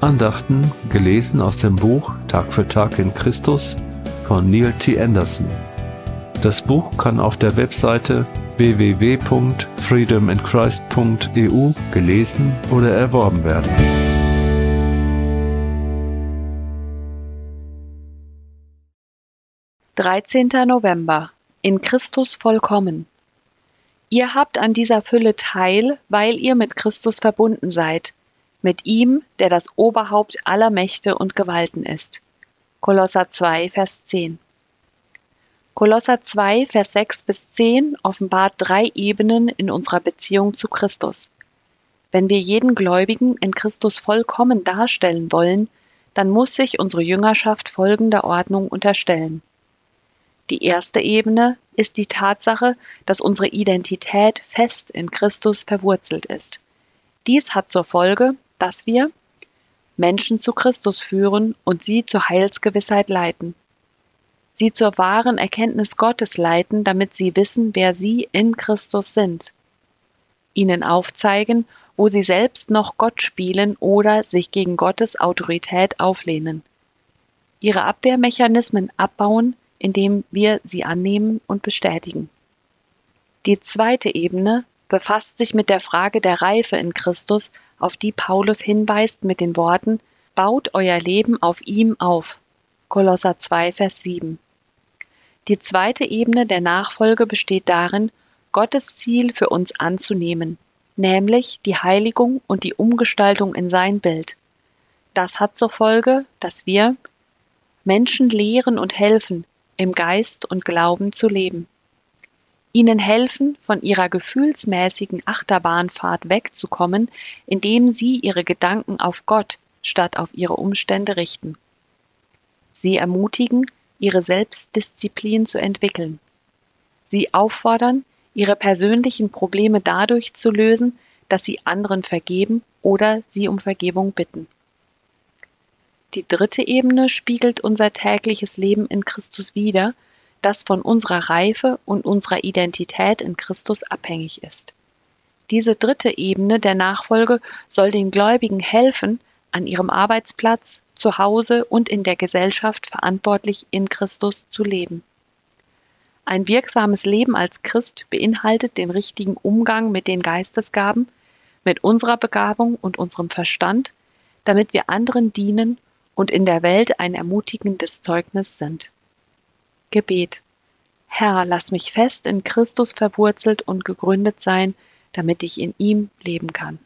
Andachten gelesen aus dem Buch Tag für Tag in Christus von Neil T. Anderson. Das Buch kann auf der Webseite www.freedominchrist.eu gelesen oder erworben werden. Dreizehnter November in Christus vollkommen. Ihr habt an dieser Fülle teil, weil ihr mit Christus verbunden seid, mit ihm, der das Oberhaupt aller Mächte und Gewalten ist. Kolosser 2, Vers 10. Kolosser 2, Vers 6 bis 10 offenbart drei Ebenen in unserer Beziehung zu Christus. Wenn wir jeden Gläubigen in Christus vollkommen darstellen wollen, dann muss sich unsere Jüngerschaft folgender Ordnung unterstellen. Die erste Ebene ist die Tatsache, dass unsere Identität fest in Christus verwurzelt ist. Dies hat zur Folge, dass wir Menschen zu Christus führen und sie zur Heilsgewissheit leiten. Sie zur wahren Erkenntnis Gottes leiten, damit sie wissen, wer sie in Christus sind. Ihnen aufzeigen, wo sie selbst noch Gott spielen oder sich gegen Gottes Autorität auflehnen. Ihre Abwehrmechanismen abbauen, indem wir sie annehmen und bestätigen. Die zweite Ebene befasst sich mit der Frage der Reife in Christus, auf die Paulus hinweist mit den Worten Baut euer Leben auf ihm auf. Kolosser 2, Vers 7. Die zweite Ebene der Nachfolge besteht darin, Gottes Ziel für uns anzunehmen, nämlich die Heiligung und die Umgestaltung in sein Bild. Das hat zur Folge, dass wir Menschen lehren und helfen, im Geist und Glauben zu leben. Ihnen helfen, von ihrer gefühlsmäßigen Achterbahnfahrt wegzukommen, indem sie ihre Gedanken auf Gott statt auf ihre Umstände richten. Sie ermutigen, ihre Selbstdisziplin zu entwickeln. Sie auffordern, ihre persönlichen Probleme dadurch zu lösen, dass sie anderen vergeben oder sie um Vergebung bitten. Die dritte Ebene spiegelt unser tägliches Leben in Christus wider, das von unserer Reife und unserer Identität in Christus abhängig ist. Diese dritte Ebene der Nachfolge soll den Gläubigen helfen, an ihrem Arbeitsplatz, zu Hause und in der Gesellschaft verantwortlich in Christus zu leben. Ein wirksames Leben als Christ beinhaltet den richtigen Umgang mit den Geistesgaben, mit unserer Begabung und unserem Verstand, damit wir anderen dienen und in der Welt ein ermutigendes Zeugnis sind. Gebet. Herr, lass mich fest in Christus verwurzelt und gegründet sein, damit ich in ihm leben kann.